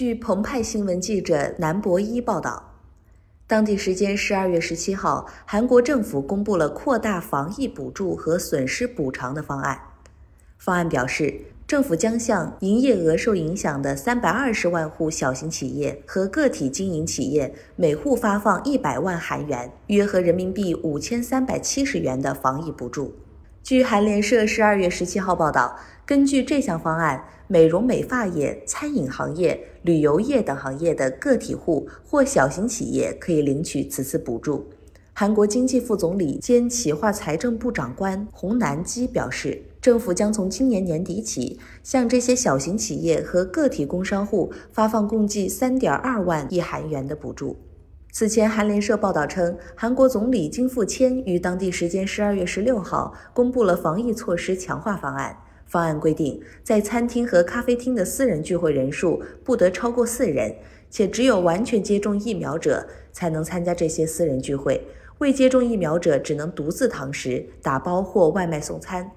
据澎湃新闻记者南博一报道，当地时间十二月十七号，韩国政府公布了扩大防疫补助和损失补偿的方案。方案表示，政府将向营业额受影响的三百二十万户小型企业和个体经营企业每户发放一百万韩元（约合人民币五千三百七十元）的防疫补助。据韩联社十二月十七号报道，根据这项方案，美容美发业、餐饮行业、旅游业等行业的个体户或小型企业可以领取此次补助。韩国经济副总理兼企划财政部长官洪南基表示，政府将从今年年底起，向这些小型企业和个体工商户发放共计三点二万亿韩元的补助。此前，韩联社报道称，韩国总理金富谦于当地时间十二月十六号公布了防疫措施强化方案。方案规定，在餐厅和咖啡厅的私人聚会人数不得超过四人，且只有完全接种疫苗者才能参加这些私人聚会，未接种疫苗者只能独自堂食、打包或外卖送餐。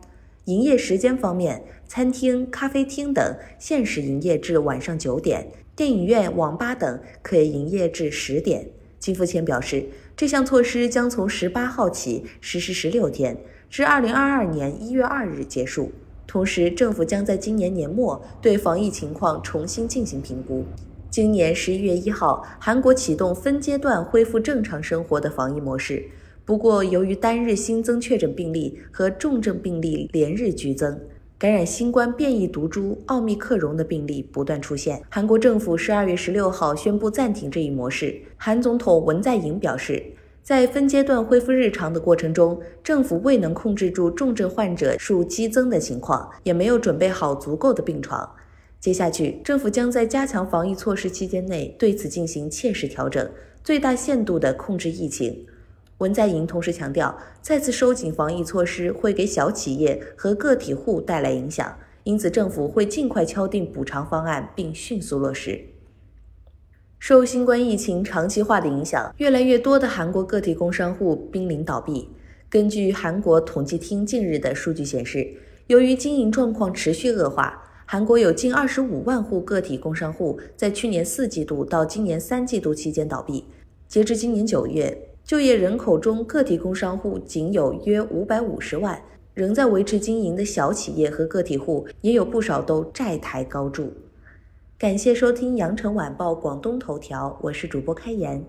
营业时间方面，餐厅、咖啡厅等限时营业至晚上九点，电影院、网吧等可以营业至十点。金富谦表示，这项措施将从十八号起实施十六天，至二零二二年一月二日结束。同时，政府将在今年年末对防疫情况重新进行评估。今年十一月一号，韩国启动分阶段恢复正常生活的防疫模式。不过，由于单日新增确诊病例和重症病例连日剧增。感染新冠变异毒株奥密克戎的病例不断出现，韩国政府十二月十六号宣布暂停这一模式。韩总统文在寅表示，在分阶段恢复日常的过程中，政府未能控制住重症患者数激增的情况，也没有准备好足够的病床。接下去，政府将在加强防疫措施期间内对此进行切实调整，最大限度地控制疫情。文在寅同时强调，再次收紧防疫措施会给小企业和个体户带来影响，因此政府会尽快敲定补偿方案并迅速落实。受新冠疫情长期化的影响，越来越多的韩国个体工商户濒临倒闭。根据韩国统计厅近日的数据显示，由于经营状况持续恶化，韩国有近二十五万户个体工商户在去年四季度到今年三季度期间倒闭。截至今年九月。就业人口中，个体工商户仅有约五百五十万，仍在维持经营的小企业和个体户也有不少都债台高筑。感谢收听羊城晚报广东头条，我是主播开言。